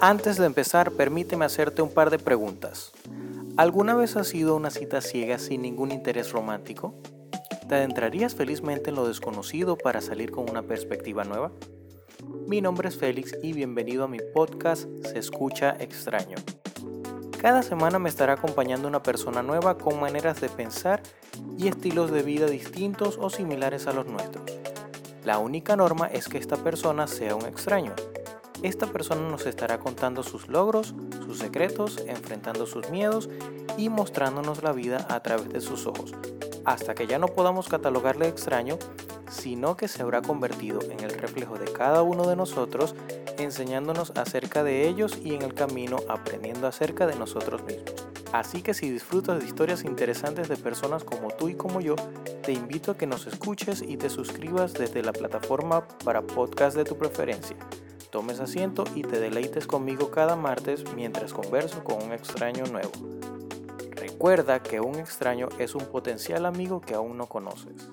Antes de empezar, permíteme hacerte un par de preguntas. ¿Alguna vez has ido a una cita ciega sin ningún interés romántico? ¿Te adentrarías felizmente en lo desconocido para salir con una perspectiva nueva? Mi nombre es Félix y bienvenido a mi podcast Se escucha extraño. Cada semana me estará acompañando una persona nueva con maneras de pensar y estilos de vida distintos o similares a los nuestros. La única norma es que esta persona sea un extraño, esta persona nos estará contando sus logros, sus secretos, enfrentando sus miedos y mostrándonos la vida a través de sus ojos, hasta que ya no podamos catalogarle extraño, sino que se habrá convertido en el reflejo de cada uno de nosotros, enseñándonos acerca de ellos y en el camino aprendiendo acerca de nosotros mismos. Así que si disfrutas de historias interesantes de personas como tú y como yo, te invito a que nos escuches y te suscribas desde la plataforma para podcast de tu preferencia tomes asiento y te deleites conmigo cada martes mientras converso con un extraño nuevo. Recuerda que un extraño es un potencial amigo que aún no conoces.